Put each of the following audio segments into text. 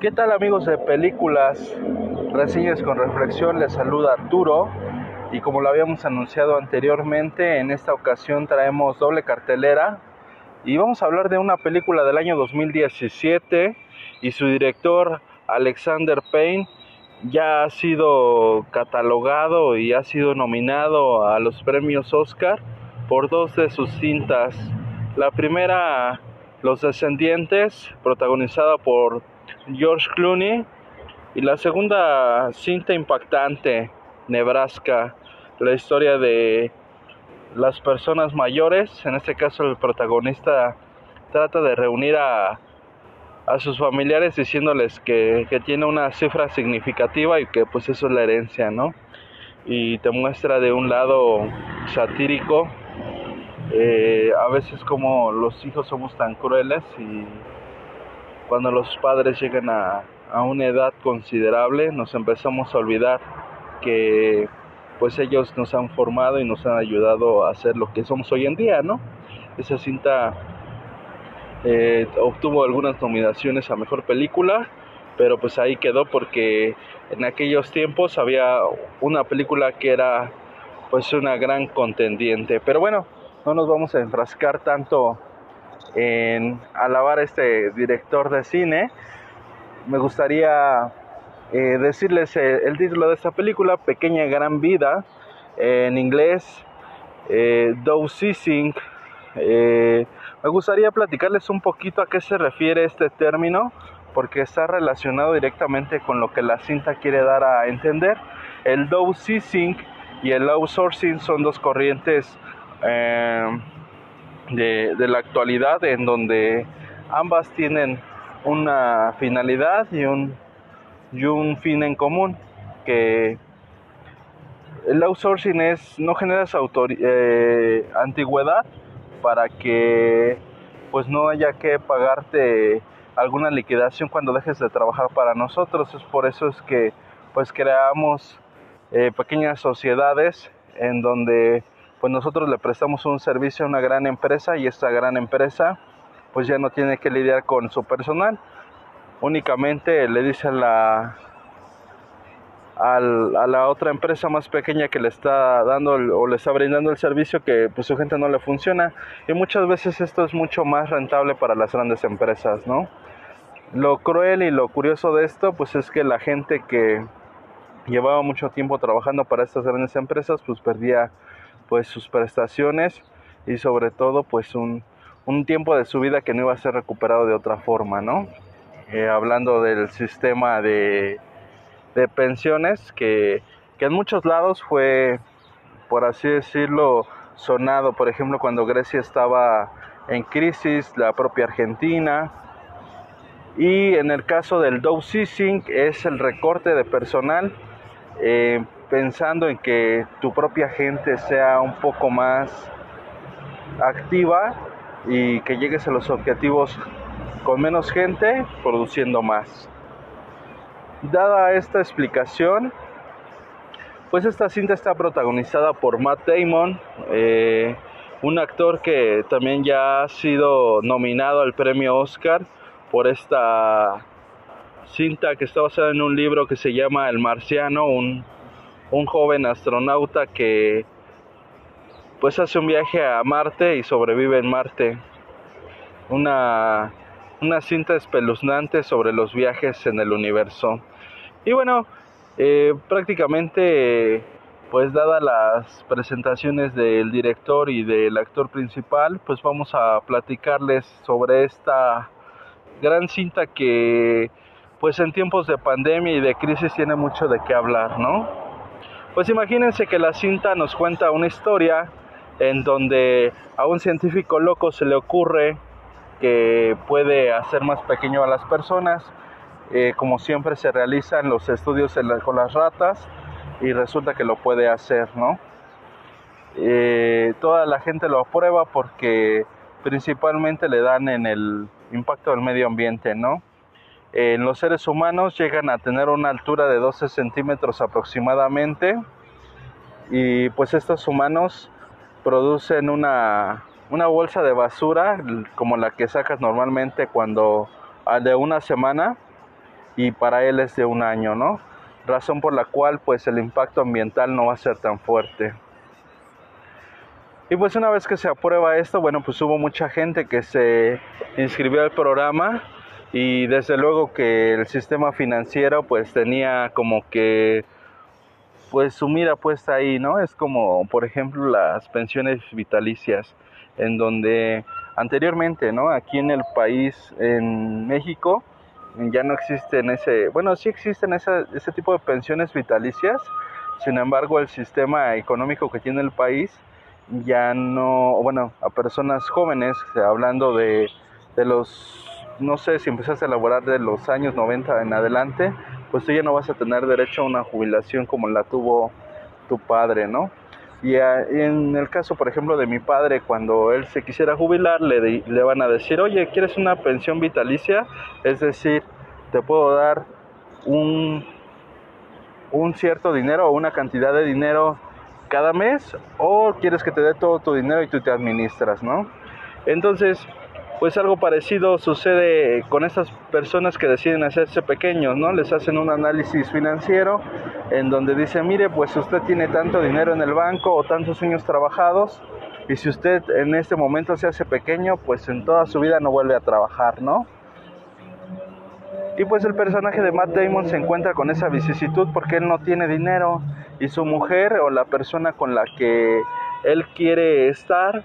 ¿Qué tal amigos de películas? Reseñas con reflexión, les saluda Arturo y como lo habíamos anunciado anteriormente, en esta ocasión traemos doble cartelera y vamos a hablar de una película del año 2017 y su director Alexander Payne ya ha sido catalogado y ha sido nominado a los premios Oscar por dos de sus cintas. La primera, Los Descendientes, protagonizada por George Clooney, y la segunda cinta impactante, Nebraska, la historia de las personas mayores, en este caso el protagonista trata de reunir a, a sus familiares diciéndoles que, que, tiene una cifra significativa y que pues eso es la herencia, ¿no? Y te muestra de un lado satírico, eh, a veces como los hijos somos tan crueles y cuando los padres llegan a, a una edad considerable nos empezamos a olvidar que pues ellos nos han formado y nos han ayudado a ser lo que somos hoy en día, ¿no? Esa cinta eh, obtuvo algunas nominaciones a mejor película, pero pues ahí quedó porque en aquellos tiempos había una película que era pues una gran contendiente. Pero bueno, no nos vamos a enfrascar tanto en alabar a este director de cine. Me gustaría eh, decirles el, el, título de esta película, Pequeña Gran Vida, eh, en inglés, eh. Eh, me gustaría platicarles un poquito a qué se refiere este término, porque está relacionado directamente con lo que la cinta quiere dar a entender. El Dow Seasing y el outsourcing son dos corrientes de, la actualidad en donde ambas tienen una finalidad y un, y un fin en común que el outsourcing es no generas eh, antigüedad para que pues no haya que pagarte alguna liquidación cuando dejes de trabajar para nosotros. Es por eso es que pues creamos eh, pequeñas sociedades en donde pues nosotros le prestamos un servicio a una gran empresa y esta gran empresa pues ya no tiene que lidiar con su personal. Únicamente le dice a la a la otra empresa más pequeña que le está dando o le está brindando el servicio que pues su gente no le funciona. Y muchas veces esto es mucho más rentable para las grandes empresas no lo cruel y lo curioso de esto pues es que la gente que llevaba mucho tiempo trabajando para estas grandes empresas pues perdía pues sus prestaciones y sobre todo pues un, un tiempo de su vida que no iba a ser recuperado de otra forma no eh, hablando del sistema de, de pensiones que, que, en muchos lados fue, por así decirlo, sonado, por ejemplo, cuando Grecia estaba en crisis, la propia Argentina. Y en el caso del downsizing es el recorte de personal, eh, pensando en que tu propia gente sea un poco más activa y que llegues a los objetivos con menos gente produciendo más. Dada esta explicación, pues esta cinta está protagonizada por Matt Damon, eh, un actor que también ya ha sido nominado al premio Oscar por esta cinta que está basada en un libro que se llama El Marciano, un, un joven astronauta que pues hace un viaje a Marte y sobrevive en Marte. Una una cinta espeluznante sobre los viajes en el universo. Y bueno, eh, prácticamente, pues dadas las presentaciones del director y del actor principal, pues vamos a platicarles sobre esta gran cinta que, pues en tiempos de pandemia y de crisis tiene mucho de qué hablar, ¿no? Pues imagínense que la cinta nos cuenta una historia en donde a un científico loco se le ocurre que puede hacer más pequeño a las personas. Eh, como siempre se realizan los estudios con las ratas y resulta que lo puede hacer, ¿no? Eh, toda la gente lo aprueba porque principalmente le dan en el impacto del medio ambiente, ¿no? En los seres humanos llegan a tener una altura de 12 centímetros aproximadamente y pues estos humanos producen una una bolsa de basura como la que sacas normalmente cuando de una semana y para él es de un año, ¿no? Razón por la cual pues el impacto ambiental no va a ser tan fuerte. Y pues una vez que se aprueba esto, bueno, pues hubo mucha gente que se inscribió al programa y desde luego que el sistema financiero pues tenía como que pues su mira puesta ahí, ¿no? Es como por ejemplo las pensiones vitalicias en donde anteriormente, ¿no? Aquí en el país, en México, ya no existen ese, bueno, sí existen ese, ese tipo de pensiones vitalicias, sin embargo el sistema económico que tiene el país ya no, bueno, a personas jóvenes, hablando de, de los, no sé, si empezaste a elaborar de los años 90 en adelante, pues tú ya no vas a tener derecho a una jubilación como la tuvo tu padre, ¿no? Y en el caso, por ejemplo, de mi padre, cuando él se quisiera jubilar, le, le van a decir, oye, ¿quieres una pensión vitalicia? Es decir, te puedo dar un, un cierto dinero o una cantidad de dinero cada mes o quieres que te dé todo tu dinero y tú te administras, ¿no? Entonces, pues algo parecido sucede con estas personas que deciden hacerse pequeños, ¿no? Les hacen un análisis financiero en donde dicen, mire, pues usted tiene tanto dinero en el banco o tantos años trabajados y si usted en este momento se hace pequeño, pues en toda su vida no vuelve a trabajar, ¿no? Y pues el personaje de Matt Damon se encuentra con esa vicisitud porque él no tiene dinero y su mujer o la persona con la que él quiere estar,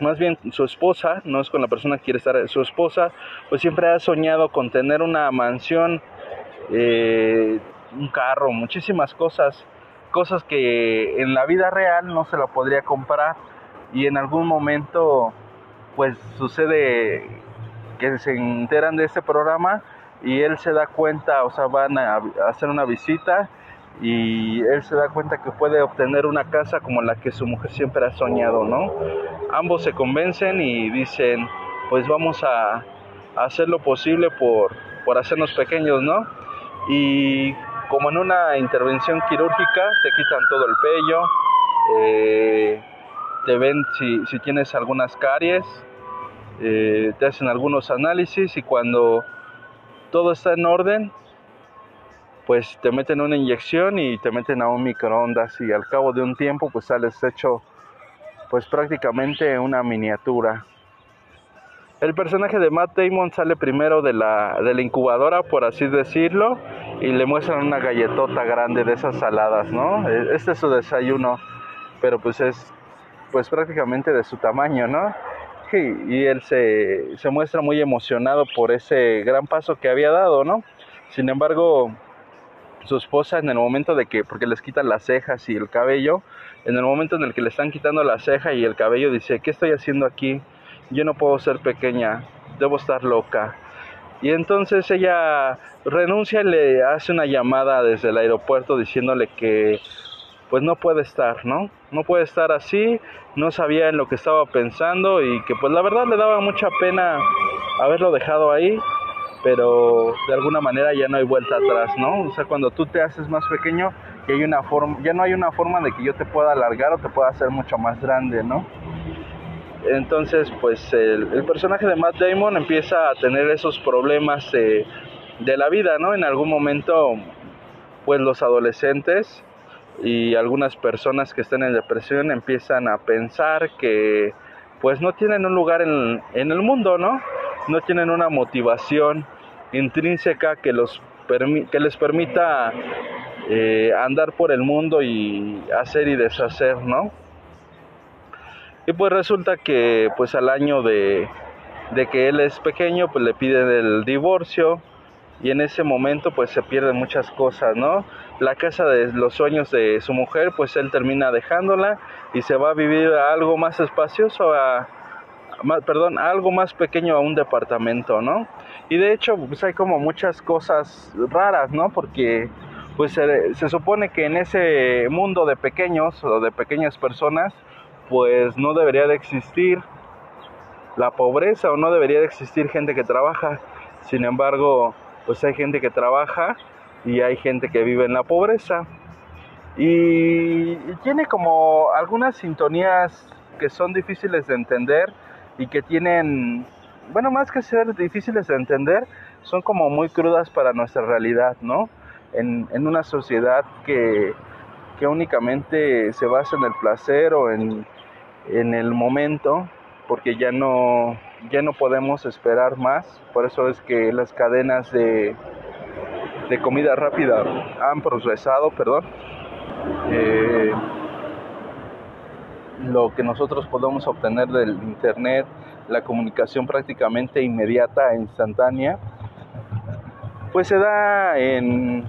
más bien su esposa, no es con la persona que quiere estar, su esposa, pues siempre ha soñado con tener una mansión, eh, un carro, muchísimas cosas, cosas que en la vida real no se la podría comprar y en algún momento pues sucede que se enteran de este programa y él se da cuenta, o sea, van a hacer una visita y él se da cuenta que puede obtener una casa como la que su mujer siempre ha soñado, ¿no? Ambos se convencen y dicen, pues vamos a, hacer lo posible por, por hacernos pequeños, ¿no? Y como en una intervención quirúrgica, te quitan todo el pello, eh, te ven si, tienes algunas caries, eh, te hacen algunos análisis y cuando todo está en orden, pues te meten una inyección y te meten a un microondas y al cabo de un tiempo pues sales hecho pues prácticamente una miniatura. El personaje de Matt Damon sale primero de la, de la incubadora, por así decirlo, y le muestran una galletota grande de esas saladas, ¿no? E, este es su desayuno, pero pues es pues prácticamente de su tamaño, ¿no? y él se, se muestra muy emocionado por ese gran paso que había dado, ¿no? Sin embargo, su esposa en el momento de que, porque les quitan las cejas y el cabello, en el momento en el que le están quitando la ceja y el cabello, dice, ¿qué estoy haciendo aquí? Yo no puedo ser pequeña, debo estar loca. Y entonces ella renuncia y le hace una llamada desde el aeropuerto diciéndole que pues no puede estar, ¿no? No puede estar así, no sabía en lo que estaba pensando y que pues la verdad le daba mucha pena haberlo dejado ahí pero de alguna manera ya no hay vuelta atrás, ¿no? O sea, cuando tú te haces más pequeño, ya, hay una forma, ya no hay una forma de que yo te pueda alargar o te pueda hacer mucho más grande, ¿no? Entonces, pues el, personaje de Matt Damon empieza a tener esos problemas de, la vida, ¿no? En algún momento, pues los adolescentes y algunas personas que están en depresión empiezan a pensar que pues no tienen un lugar en el mundo, ¿no? No tienen una motivación intrínseca que, los que les permita eh, andar por el mundo y hacer y deshacer, ¿no? Y pues resulta que pues al año de, de que él es pequeño, pues le piden el divorcio y en ese momento pues se pierden muchas cosas, ¿no? La casa de los sueños de su mujer, pues él termina dejándola y se va a vivir a algo más espacioso, a, perdón, algo más pequeño a un departamento, ¿no? Y de hecho, pues hay como muchas cosas raras, ¿no? Porque pues se, se, supone que en ese mundo de pequeños o de pequeñas personas, pues no debería de existir la pobreza o no debería de existir gente que trabaja. Sin embargo, pues hay gente que trabaja y hay gente que vive en la pobreza. Y tiene como algunas sintonías que son difíciles de entender y que tienen bueno, más que ser difíciles de entender, son como muy crudas para nuestra realidad, ¿no? En, en una sociedad que, que, únicamente se basa en el placer o en, en el momento, porque ya no, ya no podemos esperar más, por eso es que las cadenas de, de comida rápida han progresado, perdón. Eh, lo que nosotros podemos obtener del internet, la comunicación prácticamente inmediata e instantánea, pues se da en,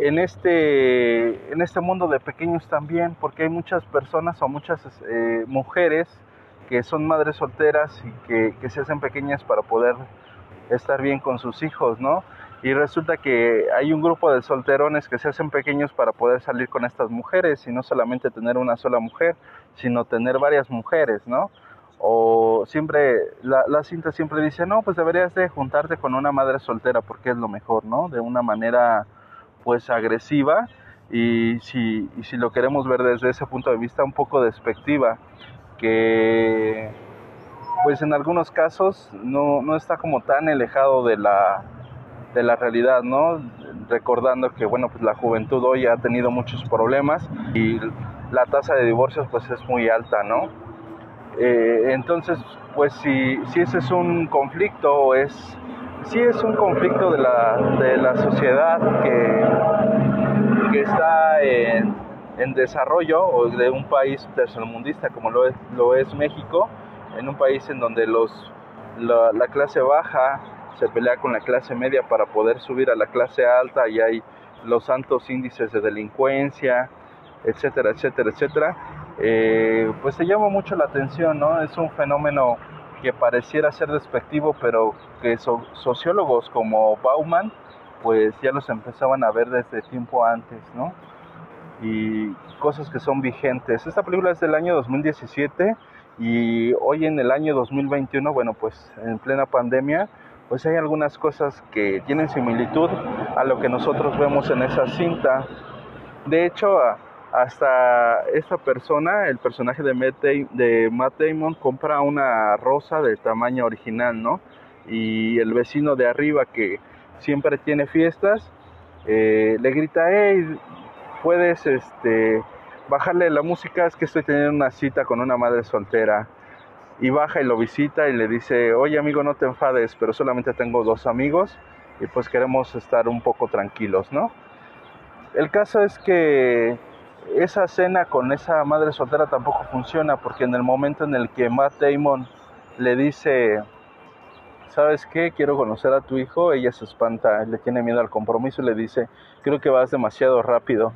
en, este, en este mundo de pequeños también, porque hay muchas personas o muchas eh, mujeres que son madres solteras y que, que se hacen pequeñas para poder estar bien con sus hijos, ¿no? Y resulta que hay un grupo de solterones que se hacen pequeños para poder salir con estas mujeres y no solamente tener una sola mujer, sino tener varias mujeres, ¿no? O siempre, la, la cinta siempre dice, no, pues deberías de juntarte con una madre soltera porque es lo mejor, ¿no? De una manera pues agresiva y si, y si lo queremos ver desde ese punto de vista un poco despectiva, que pues en algunos casos no, no está como tan alejado de la de la realidad, ¿no? Recordando que, bueno, pues la juventud hoy ha tenido muchos problemas y la tasa de divorcios pues es muy alta, ¿no? Eh, entonces, pues si, si ese es un conflicto, es, si es un conflicto de la, de la sociedad que, que está en, en, desarrollo o de un país tercermundista como lo es, lo es México, en un país en donde los, la, la clase baja se pelea con la clase media para poder subir a la clase alta y hay los altos índices de delincuencia, etcétera, etcétera, etcétera, eh, pues se llama mucho la atención, ¿no? Es un fenómeno que pareciera ser despectivo, pero que sociólogos como Bauman, pues ya los empezaban a ver desde tiempo antes, ¿no? Y cosas que son vigentes. Esta película es del año 2017 y hoy en el año 2021, bueno, pues en plena pandemia, pues hay algunas cosas que tienen similitud a lo que nosotros vemos en esa cinta. De hecho, hasta esta persona, el personaje de Matt, Damon, compra una rosa de tamaño original, ¿no? Y el vecino de arriba que siempre tiene fiestas, eh, le grita, hey, puedes este, bajarle la música, es que estoy teniendo una cita con una madre soltera y baja y lo visita y le dice, oye amigo, no te enfades, pero solamente tengo dos amigos y pues queremos estar un poco tranquilos, ¿no? El caso es que esa cena con esa madre soltera tampoco funciona porque en el momento en el que Matt Damon le dice, ¿sabes qué? Quiero conocer a tu hijo, ella se espanta, le tiene miedo al compromiso y le dice, creo que vas demasiado rápido.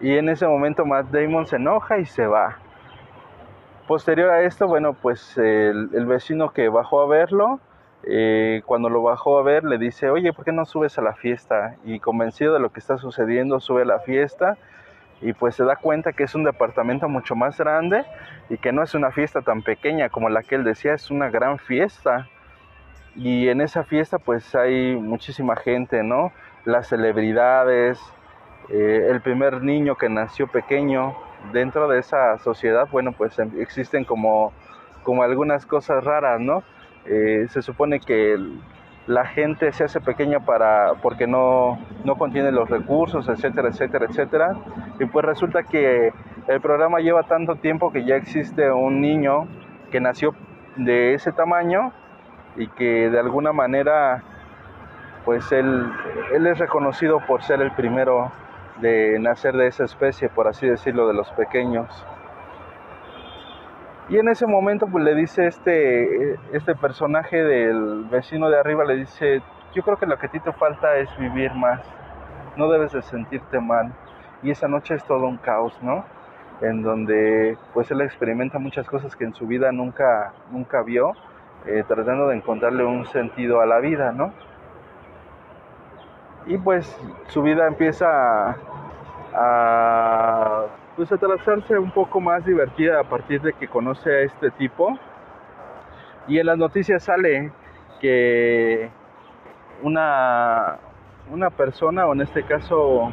Y en ese momento Matt Damon se enoja y se va. Posterior a esto, bueno, pues el, vecino que bajó a verlo, eh, cuando lo bajó a ver, le dice, oye, ¿por qué no subes a la fiesta? Y convencido de lo que está sucediendo, sube a la fiesta y pues se da cuenta que es un departamento mucho más grande y que no es una fiesta tan pequeña como la que él decía, es una gran fiesta. Y en esa fiesta pues hay muchísima gente, ¿no? Las celebridades, eh, el primer niño que nació pequeño, dentro de esa sociedad, bueno, pues em, existen como, como algunas cosas raras, ¿no? Eh, se supone que la gente se hace pequeña para porque no, no contiene los recursos, etcétera, etcétera, etcétera. Y pues resulta que el programa lleva tanto tiempo que ya existe un niño que nació de ese tamaño y que de alguna manera pues él, él es reconocido por ser el primero de nacer de esa especie, por así decirlo, de los pequeños. Y en ese momento pues le dice este, este personaje del vecino de arriba, le dice, yo creo que lo que a ti te falta es vivir más, no debes de sentirte mal. Y esa noche es todo un caos, ¿no? En donde pues él experimenta muchas cosas que en su vida nunca, nunca vio, eh, tratando de encontrarle un sentido a la vida, ¿no? Y pues su vida empieza a, pues a trazarse un poco más divertida a partir de que conoce a este tipo. Y en las noticias sale que una, una persona o en este caso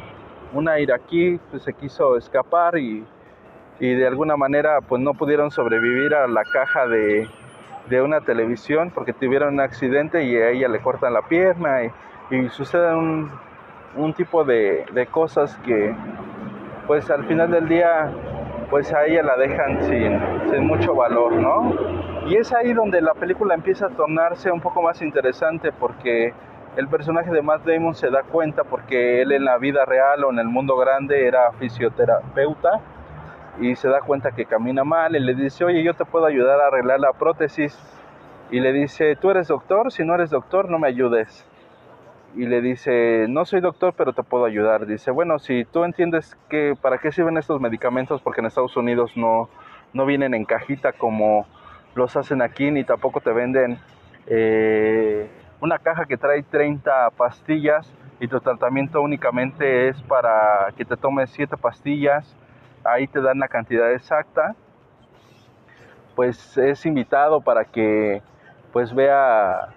una iraquí pues se quiso escapar y, y de alguna manera pues no pudieron sobrevivir a la caja de, de una televisión porque tuvieron un accidente y a ella le cortan la pierna y suceden un, tipo de, de, cosas que pues al final del día pues a ella la dejan sin, sin mucho valor, ¿no? Y es ahí donde la película empieza a tornarse un poco más interesante porque el personaje de Matt Damon se da cuenta porque él en la vida real o en el mundo grande era fisioterapeuta y se da cuenta que camina mal y le dice, oye, yo te puedo ayudar a arreglar la prótesis. Y le dice, tú eres doctor, si no eres doctor, no me ayudes. Y le dice, no soy doctor, pero te puedo ayudar. Dice, bueno, si tú entiendes que para qué sirven estos medicamentos, porque en Estados Unidos no, no vienen en cajita como los hacen aquí, ni tampoco te venden eh, una caja que trae 30 pastillas y tu tratamiento únicamente es para que te tomes 7 pastillas ahí te dan la cantidad exacta, pues es invitado para que pues vea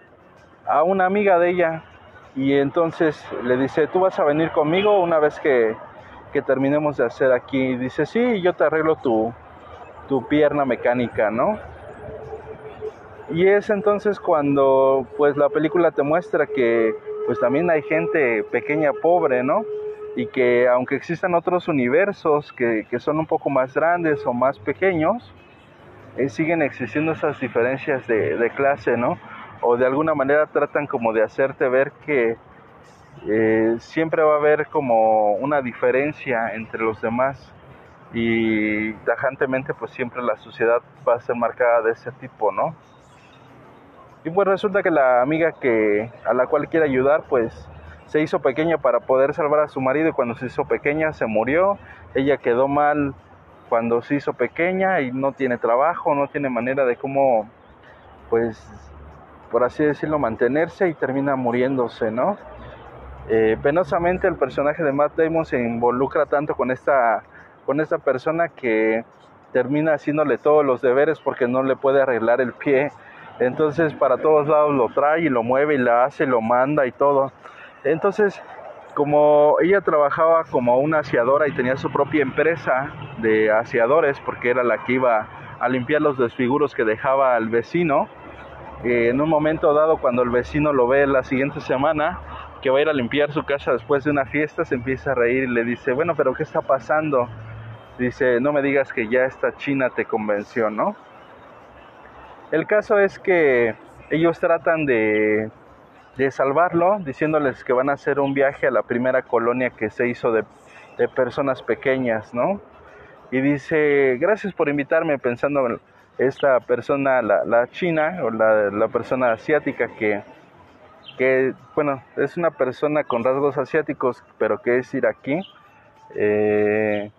a una amiga de ella y entonces le dice, tú vas a venir conmigo una vez que, que terminemos de hacer aquí. dice, sí, yo te arreglo tu, tu pierna mecánica, ¿no? Y es entonces cuando pues la película te muestra que pues también hay gente pequeña pobre, ¿no? y que aunque existan otros universos que, que son un poco más grandes o más pequeños, eh, siguen existiendo esas diferencias de, de, clase, ¿no? O de alguna manera tratan como de hacerte ver que eh, siempre va a haber como una diferencia entre los demás y tajantemente pues siempre la sociedad va a ser marcada de ese tipo, ¿no? Y pues resulta que la amiga que a la cual quiere ayudar pues se hizo pequeña para poder salvar a su marido y cuando se hizo pequeña se murió. Ella quedó mal cuando se hizo pequeña y no tiene trabajo, no tiene manera de cómo, pues, por así decirlo, mantenerse y termina muriéndose, ¿no? Eh, penosamente el personaje de Matt Damon se involucra tanto con esta, con esta persona que termina haciéndole todos los deberes porque no le puede arreglar el pie. Entonces para todos lados lo trae y lo mueve y la hace, lo manda y todo. Entonces, como ella trabajaba como una aseadora y tenía su propia empresa de aseadores, porque era la que iba a limpiar los desfiguros que dejaba el vecino, eh, en un momento dado, cuando el vecino lo ve la siguiente semana, que va a ir a limpiar su casa después de una fiesta, se empieza a reír y le dice, bueno, pero ¿qué está pasando? Dice, no me digas que ya esta china te convenció, ¿no? El caso es que ellos tratan de de salvarlo, diciéndoles que van a hacer un viaje a la primera colonia que se hizo de, personas pequeñas, ¿no? Y dice, gracias por invitarme, pensando en esta persona, la, china, o la, persona asiática que, que, bueno, es una persona con rasgos asiáticos, pero que es iraquí. Eh,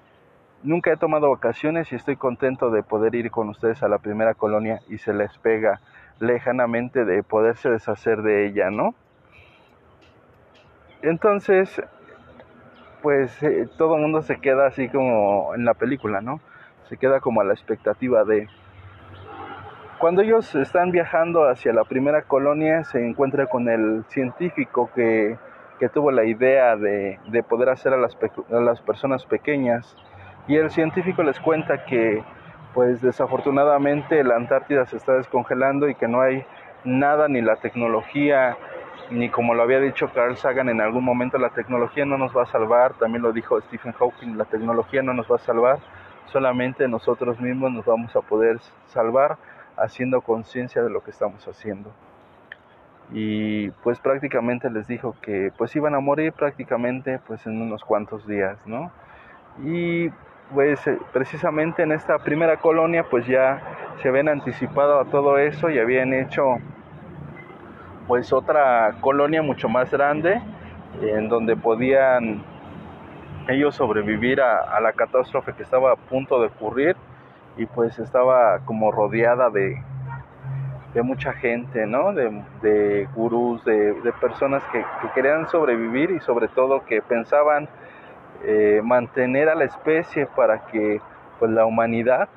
nunca he tomado vacaciones y estoy contento de poder ir con ustedes a la primera colonia y se les pega lejanamente de poderse deshacer de ella, ¿no? Entonces, pues eh, todo el mundo se queda así como en la película, ¿no? Se queda como a la expectativa de... Cuando ellos están viajando hacia la primera colonia, se encuentra con el científico que, que tuvo la idea de, de poder hacer a las, a las personas pequeñas. Y el científico les cuenta que pues desafortunadamente la Antártida se está descongelando y que no hay nada ni la tecnología ni como lo había dicho Carl Sagan en algún momento la tecnología no nos va a salvar, también lo dijo Stephen Hawking, la tecnología no nos va a salvar, solamente nosotros mismos nos vamos a poder salvar haciendo conciencia de lo que estamos haciendo. Y pues prácticamente les dijo que pues iban a morir prácticamente pues en unos cuantos días, ¿no? Y pues eh, precisamente en esta primera colonia pues ya se habían anticipado a todo eso y habían hecho pues otra colonia mucho más grande en donde podían ellos sobrevivir a, la catástrofe que estaba a punto de ocurrir y pues estaba como rodeada de, de mucha gente, ¿no? De, de gurús, de, personas que, que, querían sobrevivir y sobre todo que pensaban eh, mantener a la especie para que pues, la humanidad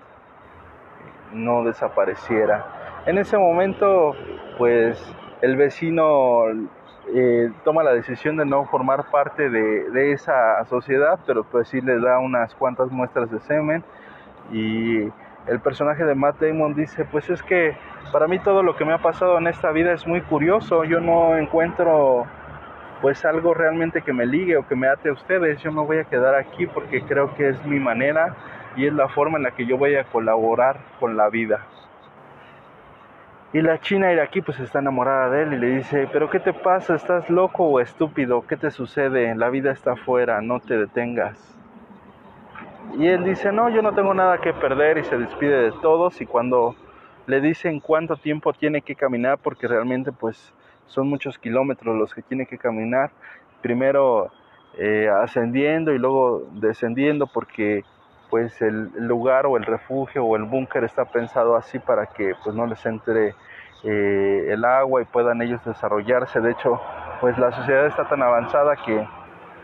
no desapareciera. En ese momento, pues el vecino eh, toma la decisión de no formar parte de, esa sociedad, pero pues sí le da unas cuantas muestras de semen y el personaje de Matt Damon dice, pues es que para mí todo lo que me ha pasado en esta vida es muy curioso. Yo no encuentro pues algo realmente que me ligue o que me ate a ustedes. Yo me voy a quedar aquí porque creo que es mi manera y es la forma en la que yo voy a colaborar con la vida. Y la china iraquí pues está enamorada de él y le dice, pero ¿qué te pasa? ¿Estás loco o estúpido? ¿Qué te sucede? La vida está afuera, no te detengas. Y él dice, no, yo no tengo nada que perder y se despide de todos y cuando le dicen cuánto tiempo tiene que caminar, porque realmente pues son muchos kilómetros los que tiene que caminar, primero eh, ascendiendo y luego descendiendo porque pues el lugar o el refugio o el búnker está pensado así para que pues no les entre eh, el agua y puedan ellos desarrollarse. De hecho, pues la sociedad está tan avanzada que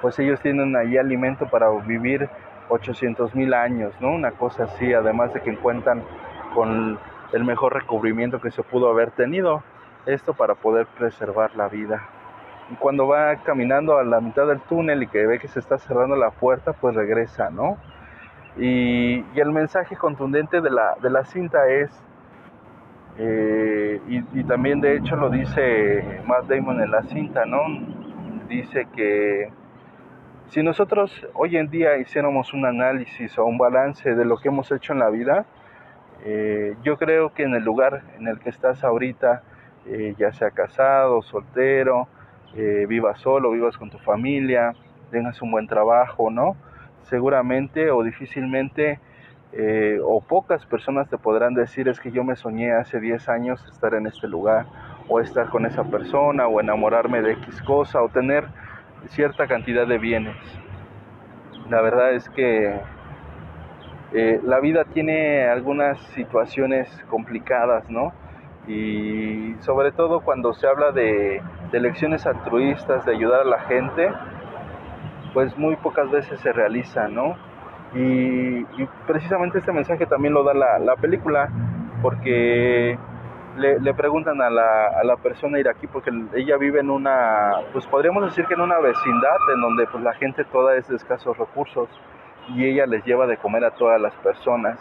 pues ellos tienen ahí alimento para vivir 800 mil años, ¿no? Una cosa así, además de que encuentran con el mejor recubrimiento que se pudo haber tenido, esto para poder preservar la vida. Y cuando va caminando a la mitad del túnel y que ve que se está cerrando la puerta, pues regresa, ¿no? Y, el mensaje contundente de la, de la cinta es, eh, y, también de hecho lo dice Matt Damon en la cinta, ¿no? Dice que si nosotros hoy en día hiciéramos un análisis o un balance de lo que hemos hecho en la vida, eh, yo creo que en el lugar en el que estás ahorita, eh, ya sea casado, soltero, vivas solo, vivas con tu familia, tengas un buen trabajo, ¿no? seguramente o difícilmente eh, o pocas personas te podrán decir es que yo me soñé hace 10 años estar en este lugar o estar con esa persona o enamorarme de X cosa o tener cierta cantidad de bienes. La verdad es que eh, la vida tiene algunas situaciones complicadas, ¿no? Y sobre todo cuando se habla de, de elecciones altruistas, de ayudar a la gente, pues muy pocas veces se realiza, ¿no? Y, precisamente este mensaje también lo da la, película, porque le, preguntan a la, a la, persona iraquí, porque ella vive en una, pues podríamos decir que en una vecindad en donde pues la gente toda es de escasos recursos y ella les lleva de comer a todas las personas.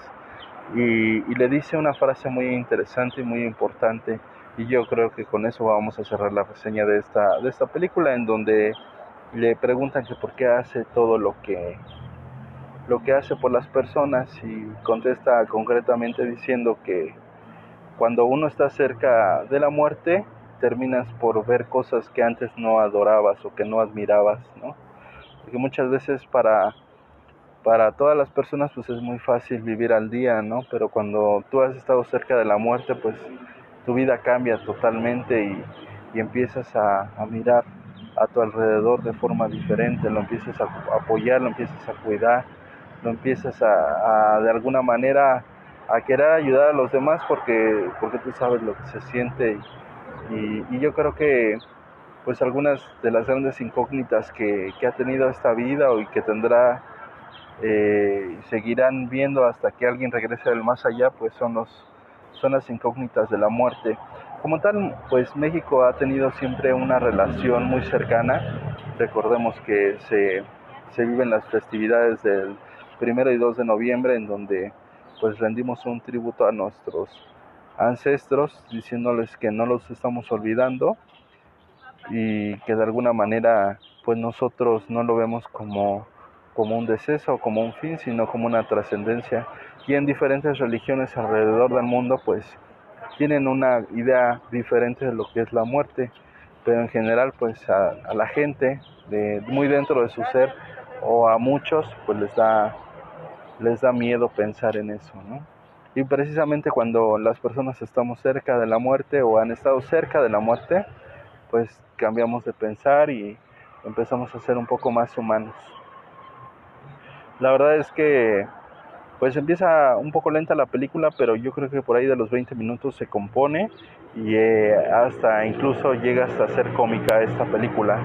Y, y le dice una frase muy interesante y muy importante y yo creo que con eso vamos a cerrar la reseña de esta, de esta película en donde le preguntan que por qué hace todo lo que lo que hace por las personas y contesta concretamente diciendo que cuando uno está cerca de la muerte terminas por ver cosas que antes no adorabas o que no admirabas, ¿no? Porque muchas veces para para todas las personas pues es muy fácil vivir al día, ¿no? Pero cuando tú has estado cerca de la muerte pues tu vida cambia totalmente y, y empiezas a, a mirar a tu alrededor de forma diferente, lo empiezas a apoyar, lo empiezas a cuidar, lo empiezas a, de alguna manera a querer ayudar a los demás porque, porque tú sabes lo que se siente y, yo creo que pues algunas de las grandes incógnitas que, ha tenido esta vida y que tendrá eh, y seguirán viendo hasta que alguien regrese del más allá pues son los son las incógnitas de la muerte como tal, pues México ha tenido siempre una relación muy cercana. Recordemos que se, se viven las festividades del primero y 2 de noviembre en donde pues rendimos un tributo a nuestros ancestros diciéndoles que no los estamos olvidando y que de alguna manera pues nosotros no lo vemos como, como un deceso o como un fin sino como una trascendencia. Y en diferentes religiones alrededor del mundo pues tienen una idea diferente de lo que es la muerte, pero en general pues a, la gente de, muy dentro de su ser o a muchos pues les da, les da miedo pensar en eso, ¿no? Y precisamente cuando las personas estamos cerca de la muerte o han estado cerca de la muerte, pues cambiamos de pensar y empezamos a ser un poco más humanos. La verdad es que pues empieza un poco lenta la película, pero yo creo que por ahí de los 20 minutos se compone y eh, hasta incluso llega hasta ser cómica esta película.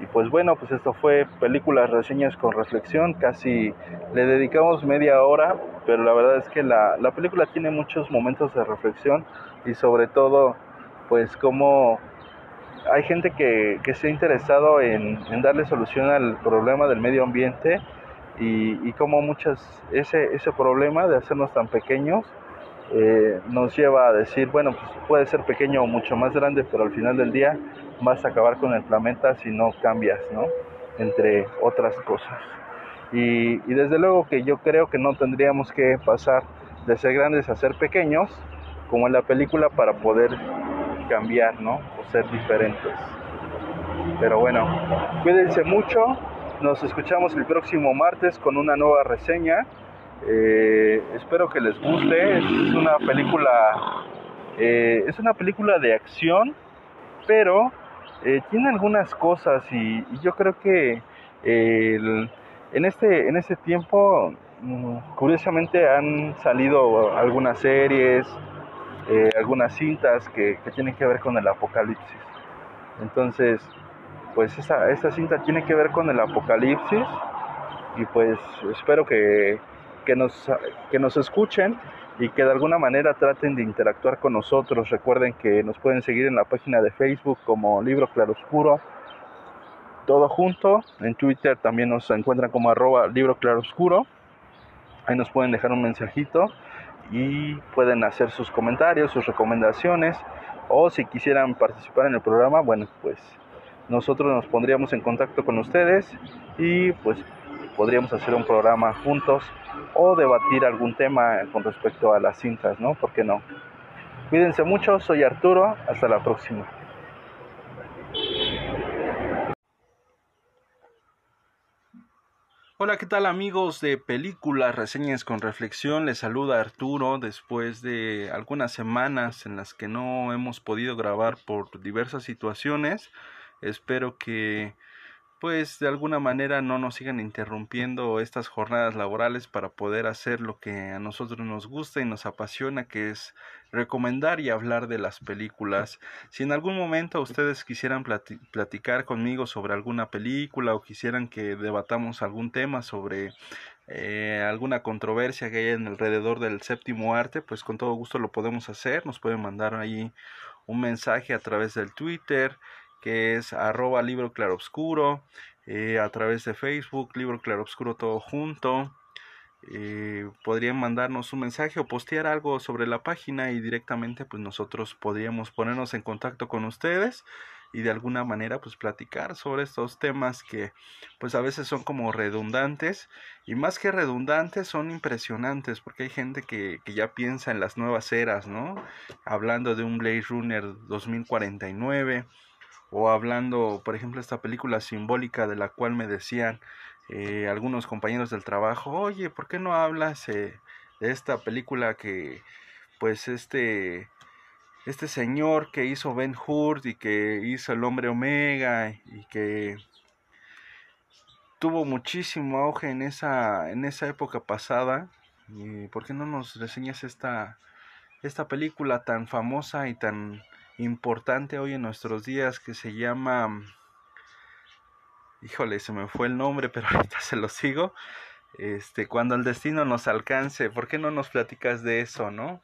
Y pues bueno, pues esto fue películas, reseñas con reflexión, casi le dedicamos media hora, pero la verdad es que la, la película tiene muchos momentos de reflexión y sobre todo pues como hay gente que, que se ha interesado en, en darle solución al problema del medio ambiente y, y como muchas, ese, ese problema de hacernos tan pequeños eh, nos lleva a decir, bueno, pues puede ser pequeño o mucho más grande, pero al final del día vas a acabar con el planeta si no cambias, ¿no? Entre otras cosas. Y, desde luego que yo creo que no tendríamos que pasar de ser grandes a ser pequeños, como en la película, para poder cambiar, ¿no? O ser diferentes. Pero bueno, cuídense mucho. Nos escuchamos el próximo martes con una nueva reseña. Eh, espero que les guste. Es una película, eh, es una película de acción, pero eh, tiene algunas cosas y, yo creo que en este en este tiempo, mm, curiosamente han salido algunas series, algunas cintas que, que tienen que ver con el apocalipsis. Entonces, pues esta, esta cinta tiene que ver con el apocalipsis y pues espero que, nos, que nos escuchen y que de alguna manera traten de interactuar con nosotros. Recuerden que nos pueden seguir en la página de Facebook como Libro Claroscuro, todo junto. En Twitter también nos encuentran como arroba Libro Claroscuro. Ahí nos pueden dejar un mensajito y pueden hacer sus comentarios, sus recomendaciones o si quisieran participar en el programa, bueno, pues nosotros nos pondríamos en contacto con ustedes y pues podríamos hacer un programa juntos o debatir algún tema con respecto a las cintas, ¿no? ¿Por qué no? Cuídense mucho, soy Arturo, hasta la próxima. Hola, ¿qué tal amigos de películas, reseñas con reflexión? Les saluda Arturo después de algunas semanas en las que no hemos podido grabar por diversas situaciones. Espero que pues de alguna manera no nos sigan interrumpiendo estas jornadas laborales para poder hacer lo que a nosotros nos gusta y nos apasiona, que es recomendar y hablar de las películas. Si en algún momento ustedes quisieran platicar conmigo sobre alguna película o quisieran que debatamos algún tema sobre eh, alguna controversia que haya en alrededor del séptimo arte, pues con todo gusto lo podemos hacer. Nos pueden mandar ahí un mensaje a través del Twitter, que es arroba libro claroscuro, eh, a través de Facebook, libro claroscuro todo junto. Eh, podrían mandarnos un mensaje o postear algo sobre la página y directamente pues nosotros podríamos ponernos en contacto con ustedes y de alguna manera pues platicar sobre estos temas que pues a veces son como redundantes y más que redundantes son impresionantes porque hay gente que, que ya piensa en las nuevas eras, ¿no? Hablando de un Blade Runner 2049 o hablando, por ejemplo, esta película simbólica de la cual me decían eh, algunos compañeros del trabajo, oye, ¿por qué no hablas eh, de esta película que, pues, este, este señor que hizo Ben Hur y que hizo El Hombre Omega y que tuvo muchísimo auge en esa, en esa época pasada, ¿por qué no nos reseñas esta, esta película tan famosa y tan importante hoy en nuestros días que se llama híjole se me fue el nombre pero ahorita se lo sigo. Este cuando el destino nos alcance por qué no nos platicas de eso no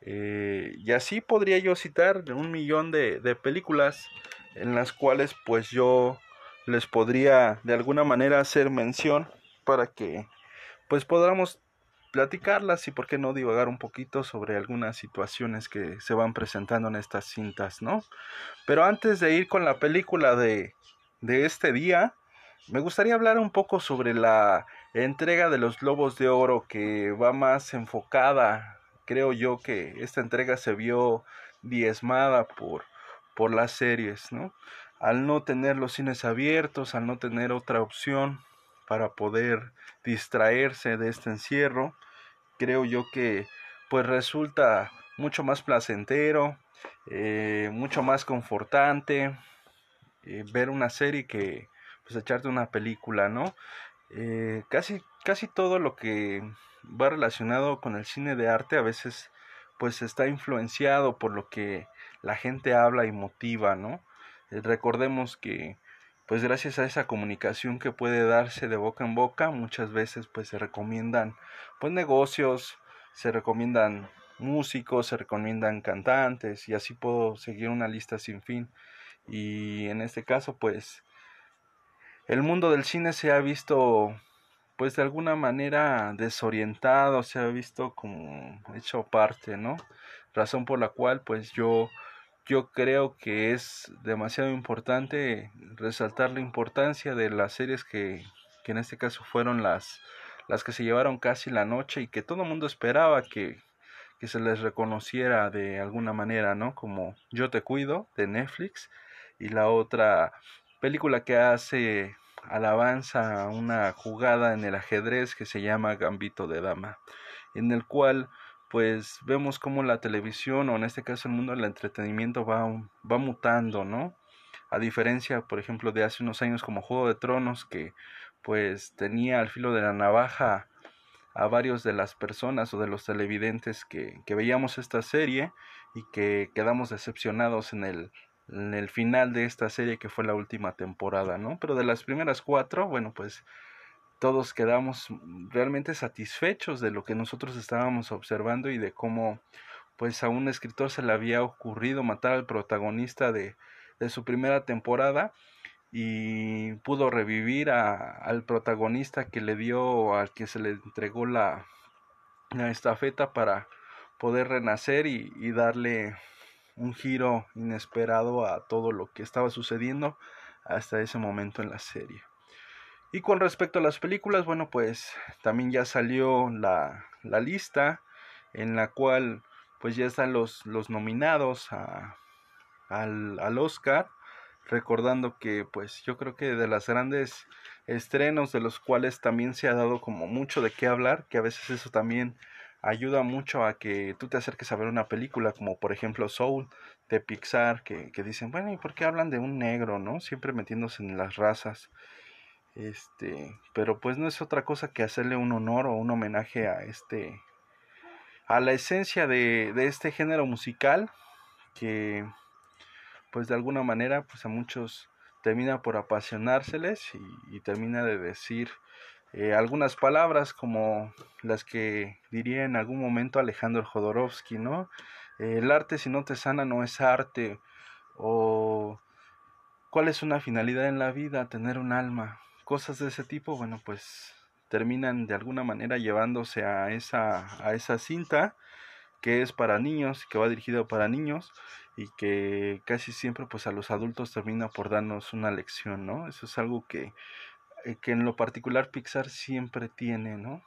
eh, y así podría yo citar un millón de, de películas en las cuales pues yo les podría de alguna manera hacer mención para que pues podamos platicarlas y por qué no divagar un poquito sobre algunas situaciones que se van presentando en estas cintas, ¿no? Pero antes de ir con la película de, de este día, me gustaría hablar un poco sobre la entrega de los Globos de Oro que va más enfocada, creo yo que esta entrega se vio diezmada por, por las series, ¿no? Al no tener los cines abiertos, al no tener otra opción, para poder distraerse de este encierro. Creo yo que pues resulta mucho más placentero, eh, mucho más confortante eh, ver una serie que pues echarte una película, ¿no? Eh, casi, casi todo lo que va relacionado con el cine de arte a veces pues está influenciado por lo que la gente habla y motiva, ¿no? recordemos que pues gracias a esa comunicación que puede darse de boca en boca, muchas veces pues se recomiendan pues negocios, se recomiendan músicos, se recomiendan cantantes y así puedo seguir una lista sin fin. Y en este caso pues el mundo del cine se ha visto pues de alguna manera desorientado, se ha visto como hecho parte, ¿no? Razón por la cual pues yo yo creo que es demasiado importante resaltar la importancia de las series que, que en este caso fueron las, las que se llevaron casi la noche y que todo el mundo esperaba que, que se les reconociera de alguna manera, ¿no? Como Yo te cuido de Netflix y la otra película que hace alabanza a una jugada en el ajedrez que se llama Gambito de Dama, en el cual pues vemos cómo la televisión o en este caso el mundo del entretenimiento va, va mutando, ¿no? A diferencia, por ejemplo, de hace unos años como Juego de Tronos que pues tenía al filo de la navaja a varios de las personas o de los televidentes que, que veíamos esta serie y que quedamos decepcionados en el, en el final de esta serie que fue la última temporada, ¿no? Pero de las primeras cuatro, bueno, pues todos quedamos realmente satisfechos de lo que nosotros estábamos observando y de cómo pues a un escritor se le había ocurrido matar al protagonista de, de su primera temporada y pudo revivir a, al protagonista que le dio al que se le entregó la, la estafeta para poder renacer y, y darle un giro inesperado a todo lo que estaba sucediendo hasta ese momento en la serie. Y con respecto a las películas, bueno, pues también ya salió la, la lista en la cual pues ya están los, los nominados al, al Oscar recordando que pues yo creo que de las grandes estrenos de los cuales también se ha dado como mucho de qué hablar, que a veces eso también ayuda mucho a que tú te acerques a ver una película como por ejemplo Soul de Pixar que, que dicen bueno y por qué hablan de un negro no siempre metiéndose en las razas este pero pues no es otra cosa que hacerle un honor o un homenaje a este a la esencia de, de este género musical que pues de alguna manera pues a muchos termina por apasionárseles y, termina de decir eh, algunas palabras como las que diría en algún momento Alejandro Jodorowsky, ¿no? el arte si no te sana no es arte o cuál es una finalidad en la vida, tener un alma, cosas de ese tipo, bueno, pues terminan de alguna manera llevándose a esa, a esa cinta que es para niños, que va dirigido para niños y que casi siempre pues a los adultos termina por darnos una lección, ¿no? Eso es algo que, eh, que en lo particular Pixar siempre tiene, ¿no?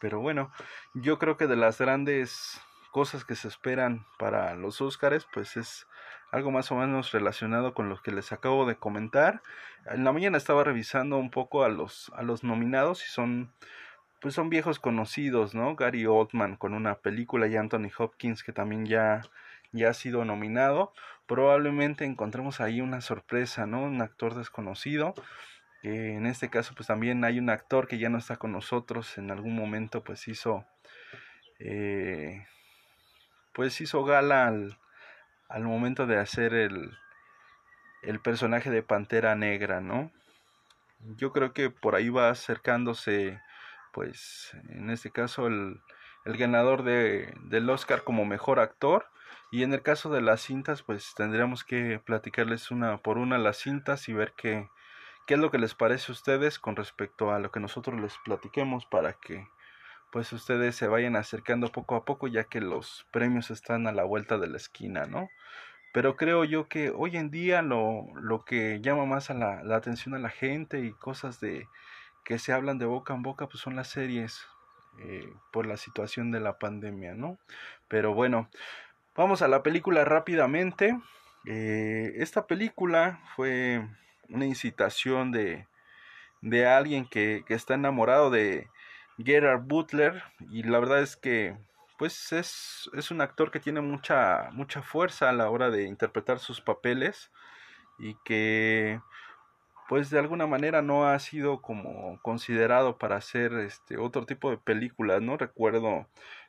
Pero bueno, yo creo que de las grandes cosas que se esperan para los Óscares, pues es algo más o menos relacionado con lo que les acabo de comentar. En la mañana estaba revisando un poco a los, a los nominados y son pues son viejos conocidos, ¿no? Gary Oldman con una película y Anthony Hopkins que también ya, ya ha sido nominado. Probablemente encontremos ahí una sorpresa, ¿no? Un actor desconocido. En este caso pues también hay un actor que ya no está con nosotros. En algún momento pues hizo... Eh, pues hizo gala al, al momento de hacer el, el personaje de Pantera Negra, ¿no? Yo creo que por ahí va acercándose pues en este caso el, el ganador de, del Oscar como mejor actor y en el caso de las cintas pues tendríamos que platicarles una por una las cintas y ver qué, qué es lo que les parece a ustedes con respecto a lo que nosotros les platiquemos para que pues ustedes se vayan acercando poco a poco ya que los premios están a la vuelta de la esquina, ¿no? Pero creo yo que hoy en día lo, lo que llama más a la, la atención a la gente y cosas de que se hablan de boca en boca pues son las series eh, por la situación de la pandemia, ¿no? Pero bueno, vamos a la película rápidamente. Eh, esta película fue una incitación de, de alguien que, que, está enamorado de Gerard Butler y la verdad es que pues es, es un actor que tiene mucha, mucha fuerza a la hora de interpretar sus papeles y que pues de alguna manera no ha sido como considerado para hacer este otro tipo de películas, ¿no? Recuerdo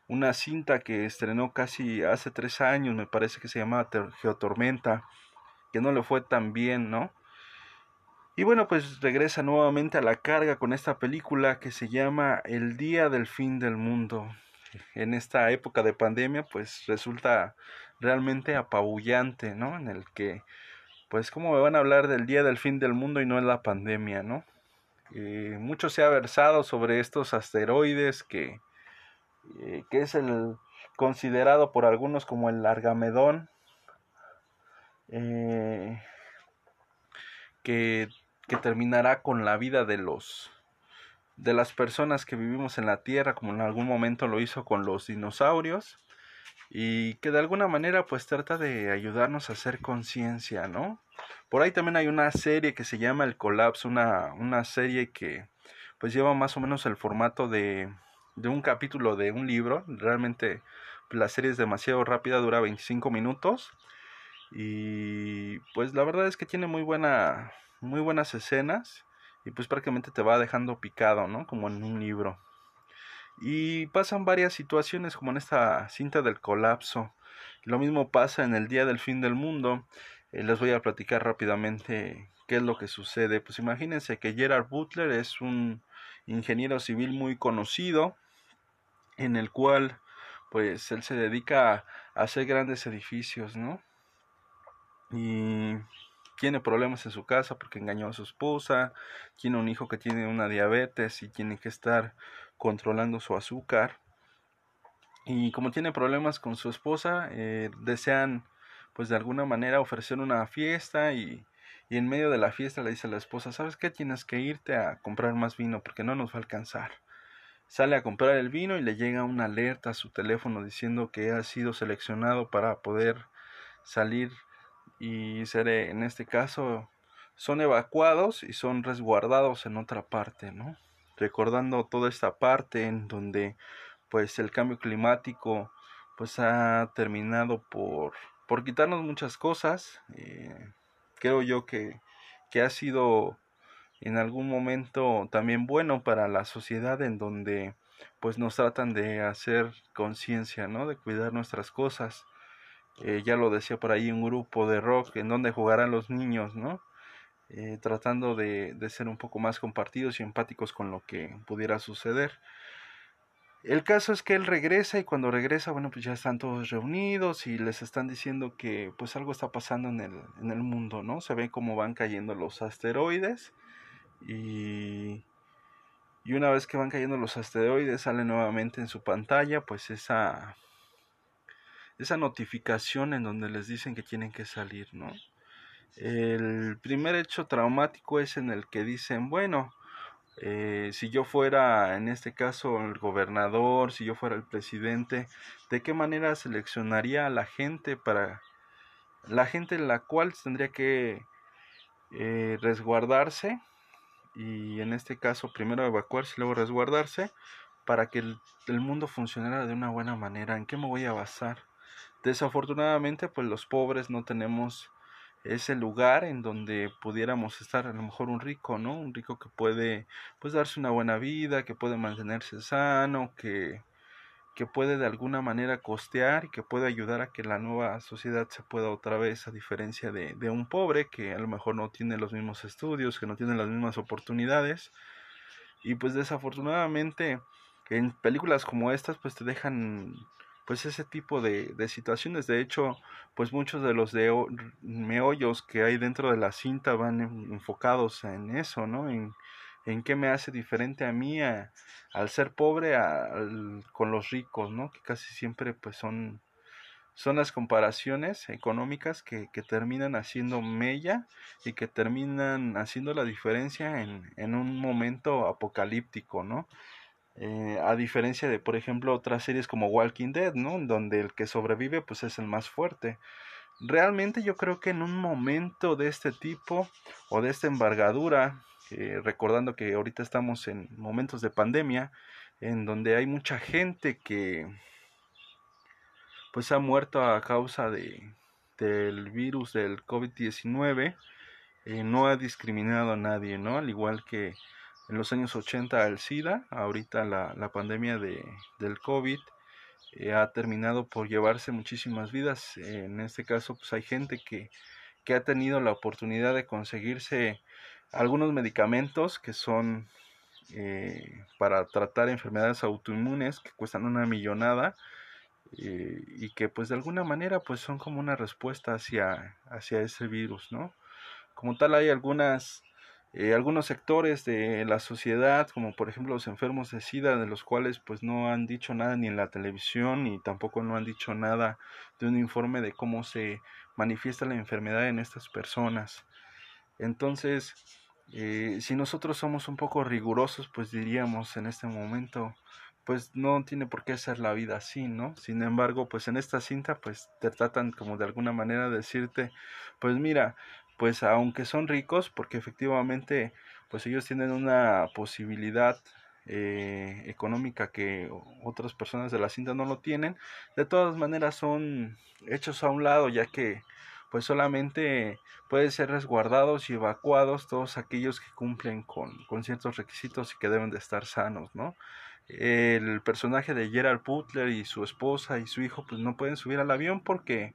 una cinta que estrenó casi hace tres años, me parece que se llamaba Geotormenta, que no le fue tan bien, ¿no? Y bueno, pues regresa nuevamente a la carga con esta película que se llama El Día del Fin del Mundo. En esta época de pandemia, pues resulta realmente apabullante, ¿no? En el que pues cómo me van a hablar del día del fin del mundo y no en la pandemia, ¿no? mucho se ha versado sobre estos asteroides que, eh, que es el considerado por algunos como el Argamedón, eh, que, que terminará con la vida de los de las personas que vivimos en la Tierra, como en algún momento lo hizo con los dinosaurios, y que de alguna manera pues trata de ayudarnos a hacer conciencia, ¿no? Por ahí también hay una serie que se llama El Colapso, una, una serie que pues lleva más o menos el formato de, de un capítulo de un libro. Realmente la serie es demasiado rápida, dura 25 minutos. Y pues la verdad es que tiene muy buena muy buenas escenas y pues prácticamente te va dejando picado, ¿no? Como en un libro. Y pasan varias situaciones como en esta cinta del colapso. Lo mismo pasa en el día del fin del mundo. Eh, les voy a platicar rápidamente qué es lo que sucede. Pues imagínense que Gerard Butler es un ingeniero civil muy conocido en el cual pues él se dedica a hacer grandes edificios, ¿no? Y tiene problemas en su casa porque engañó a su esposa, tiene un hijo que tiene una diabetes y tiene que estar controlando su azúcar. Y como tiene problemas con su esposa, eh, desean pues de alguna manera ofrecer una fiesta y, y en medio de la fiesta le dice a la esposa, ¿sabes qué? Tienes que irte a comprar más vino porque no nos va a alcanzar. Sale a comprar el vino y le llega una alerta a su teléfono diciendo que ha sido seleccionado para poder salir y ser en este caso son evacuados y son resguardados en otra parte, ¿no? Recordando toda esta parte en donde pues el cambio climático pues ha terminado por por quitarnos muchas cosas. Eh, creo yo que, que ha sido en algún momento también bueno para la sociedad en donde pues nos tratan de hacer conciencia, ¿no? De cuidar nuestras cosas. Eh, ya lo decía por ahí un grupo de rock en donde jugarán los niños, ¿no? Eh, tratando de, de ser un poco más compartidos y empáticos con lo que pudiera suceder. El caso es que él regresa y cuando regresa, bueno, pues ya están todos reunidos y les están diciendo que pues algo está pasando en el, en el mundo, ¿no? Se ve cómo van cayendo los asteroides y, y una vez que van cayendo los asteroides sale nuevamente en su pantalla pues esa, esa notificación en donde les dicen que tienen que salir, ¿no? El primer hecho traumático es en el que dicen, bueno, eh, si yo fuera, en este caso, el gobernador, si yo fuera el presidente, ¿de qué manera seleccionaría a la gente para la gente en la cual tendría que eh, resguardarse y en este caso primero evacuarse y luego resguardarse para que el, el mundo funcionara de una buena manera? ¿En qué me voy a basar? Desafortunadamente, pues los pobres no tenemos ese lugar en donde pudiéramos estar a lo mejor un rico, ¿no? Un rico que puede pues darse una buena vida, que puede mantenerse sano, que, que puede de alguna manera costear y que puede ayudar a que la nueva sociedad se pueda otra vez, a diferencia de, de un pobre que a lo mejor no tiene los mismos estudios, que no tiene las mismas oportunidades. Y pues desafortunadamente en películas como estas pues te dejan pues ese tipo de, de situaciones. De hecho, pues muchos de los de meollos que hay dentro de la cinta van enfocados en eso, ¿no? En, en qué me hace diferente a mí al ser pobre con los ricos, ¿no? Que casi siempre pues son, son las comparaciones económicas que, que terminan haciendo mella y que terminan haciendo la diferencia en, en un momento apocalíptico, ¿no? Eh, a diferencia de, por ejemplo, otras series como Walking Dead, ¿no? Donde el que sobrevive pues es el más fuerte. Realmente yo creo que en un momento de este tipo o de esta embargadura, eh, recordando que ahorita estamos en momentos de pandemia, en donde hay mucha gente que pues ha muerto a causa de, del virus del COVID-19, eh, no ha discriminado a nadie, ¿no? Al igual que en los años 80 el SIDA, ahorita la, la pandemia de, del COVID eh, ha terminado por llevarse muchísimas vidas. En este caso, pues hay gente que, que ha tenido la oportunidad de conseguirse algunos medicamentos que son eh, para tratar enfermedades autoinmunes que cuestan una millonada eh, y que pues de alguna manera pues son como una respuesta hacia, hacia ese virus, ¿no? Como tal hay algunas eh, algunos sectores de la sociedad, como por ejemplo los enfermos de SIDA, de los cuales pues no han dicho nada ni en la televisión ni tampoco no han dicho nada de un informe de cómo se manifiesta la enfermedad en estas personas. Entonces, eh, si nosotros somos un poco rigurosos, pues diríamos en este momento, pues no tiene por qué ser la vida así, ¿no? Sin embargo, pues en esta cinta, pues te tratan como de alguna manera de decirte, pues mira, pues aunque son ricos, porque efectivamente, pues ellos tienen una posibilidad eh, económica que otras personas de la cinta no lo tienen, de todas maneras son hechos a un lado, ya que pues solamente pueden ser resguardados y evacuados todos aquellos que cumplen con, con ciertos requisitos y que deben de estar sanos, ¿no? El personaje de Gerald Butler y su esposa y su hijo pues no pueden subir al avión porque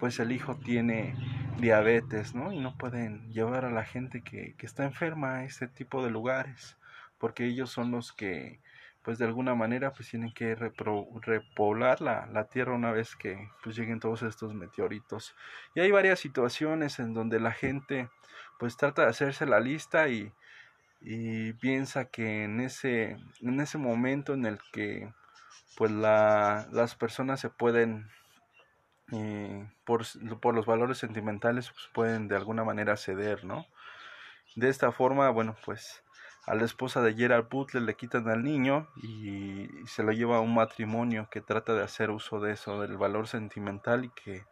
pues el hijo tiene diabetes, ¿no? Y no pueden llevar a la gente que, que está enferma a este tipo de lugares porque ellos son los que pues de alguna manera pues tienen que repoblar la, la, tierra una vez que pues lleguen todos estos meteoritos y hay varias situaciones en donde la gente pues trata de hacerse la lista y, y piensa que en ese en ese momento en el que pues la, las personas se pueden eh, por, por los valores sentimentales pues pueden de alguna manera ceder no de esta forma bueno pues a la esposa de Gerald Butler le quitan al niño y se lo lleva a un matrimonio que trata de hacer uso de eso, del valor sentimental y que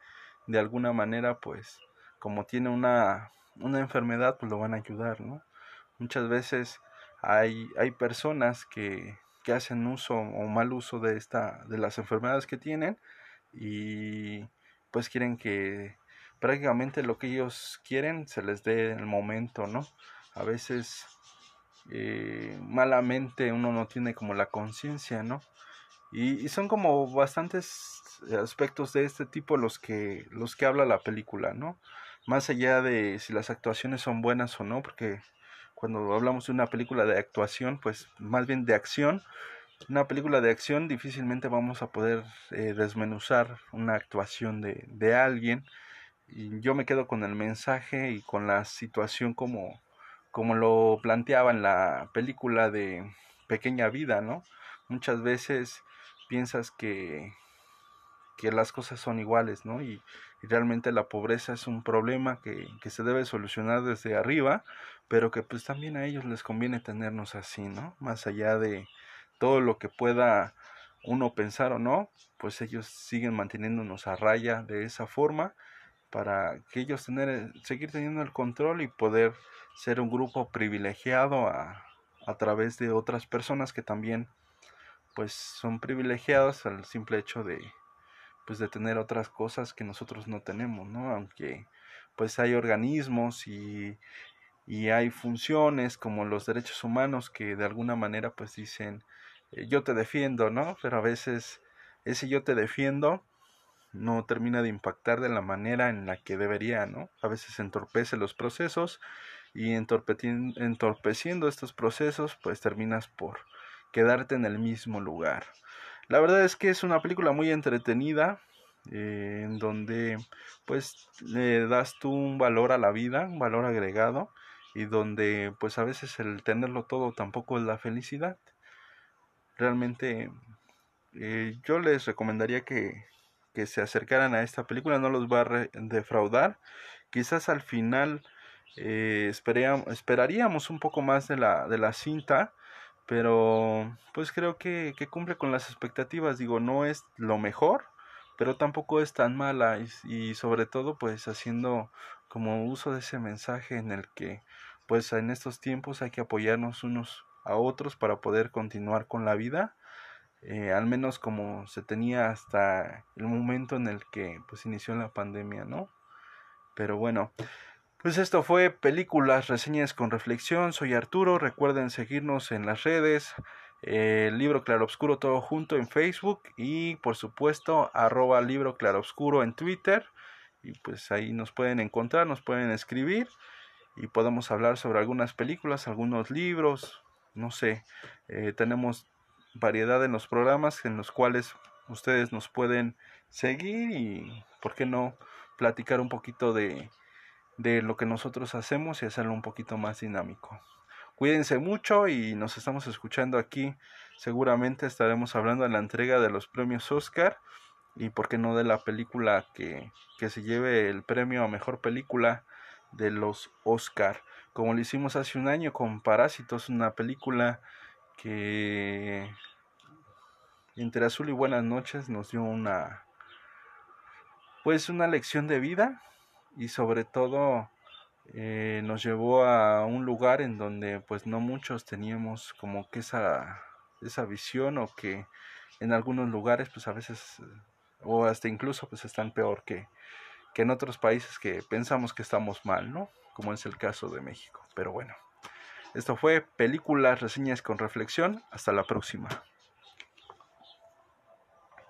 de alguna manera pues como tiene una, una enfermedad pues lo van a ayudar, ¿no? Muchas veces hay, hay personas que, que hacen uso o mal uso de esta de las enfermedades que tienen y pues quieren que prácticamente lo que ellos quieren se les dé en el momento, ¿no? A veces eh, malamente uno no tiene como la conciencia, ¿no? Y, son como bastantes aspectos de este tipo los que, los que habla la película, ¿no? Más allá de si las actuaciones son buenas o no, porque cuando hablamos de una película de actuación, pues más bien de acción, una película de acción difícilmente vamos a poder eh, desmenuzar una actuación de, de alguien. Y yo me quedo con el mensaje y con la situación como, como lo planteaba en la película de Pequeña Vida, ¿no? Muchas veces piensas que, que las cosas son iguales, ¿no? Y, realmente la pobreza es un problema que, que, se debe solucionar desde arriba, pero que pues también a ellos les conviene tenernos así, ¿no? Más allá de todo lo que pueda uno pensar o no, pues ellos siguen manteniéndonos a raya de esa forma para que ellos tener, seguir teniendo el control y poder ser un grupo privilegiado a, a través de otras personas que también pues son privilegiados al simple hecho de pues de tener otras cosas que nosotros no tenemos, ¿no? Aunque pues hay organismos y, y hay funciones como los derechos humanos que de alguna manera pues dicen yo te defiendo, ¿no? Pero a veces ese yo te defiendo no termina de impactar de la manera en la que debería, ¿no? A veces entorpece los procesos y entorpeciendo estos procesos, pues terminas por quedarte en el mismo lugar. La verdad es que es una película muy entretenida, eh, en donde pues le das tú un valor a la vida, un valor agregado, y donde pues a veces el tenerlo todo tampoco es la felicidad. Realmente eh, yo les recomendaría que, que se acercaran a esta película, no los va a defraudar. Quizás al final eh, esperaríamos un poco más de la, de la cinta, pero pues creo que, que, cumple con las expectativas. Digo, no es lo mejor, pero tampoco es tan mala y, y sobre todo pues haciendo como uso de ese mensaje en el que pues en estos tiempos hay que apoyarnos unos a otros para poder continuar con la vida eh, al menos como se tenía hasta el momento en el que pues inició la pandemia, ¿no? Pero bueno, pues esto fue películas, reseñas con reflexión, soy Arturo, recuerden seguirnos en las redes, el libro claroscuro todo junto en Facebook y por supuesto arroba libro claroscuro en Twitter. Y pues ahí nos pueden encontrar, nos pueden escribir y podemos hablar sobre algunas películas, algunos libros, no sé, eh, tenemos variedad en los programas en los cuales ustedes nos pueden seguir y, ¿por qué no?, platicar un poquito de, de lo que nosotros hacemos y hacerlo un poquito más dinámico. Cuídense mucho y nos estamos escuchando aquí. Seguramente estaremos hablando de la entrega de los premios Oscar y por qué no de la película que, que se lleve el premio a mejor película de los Oscar. Como lo hicimos hace un año con Parásitos, una película que entre azul y buenas noches nos dio una pues una lección de vida y sobre todo eh, nos llevó a un lugar en donde pues no muchos teníamos como que esa, esa visión o que en algunos lugares pues a veces o hasta incluso pues están peor que, que en otros países que pensamos que estamos mal, ¿no? Como es el caso de México. Pero bueno, esto fue Películas, Reseñas con Reflexión. Hasta la próxima.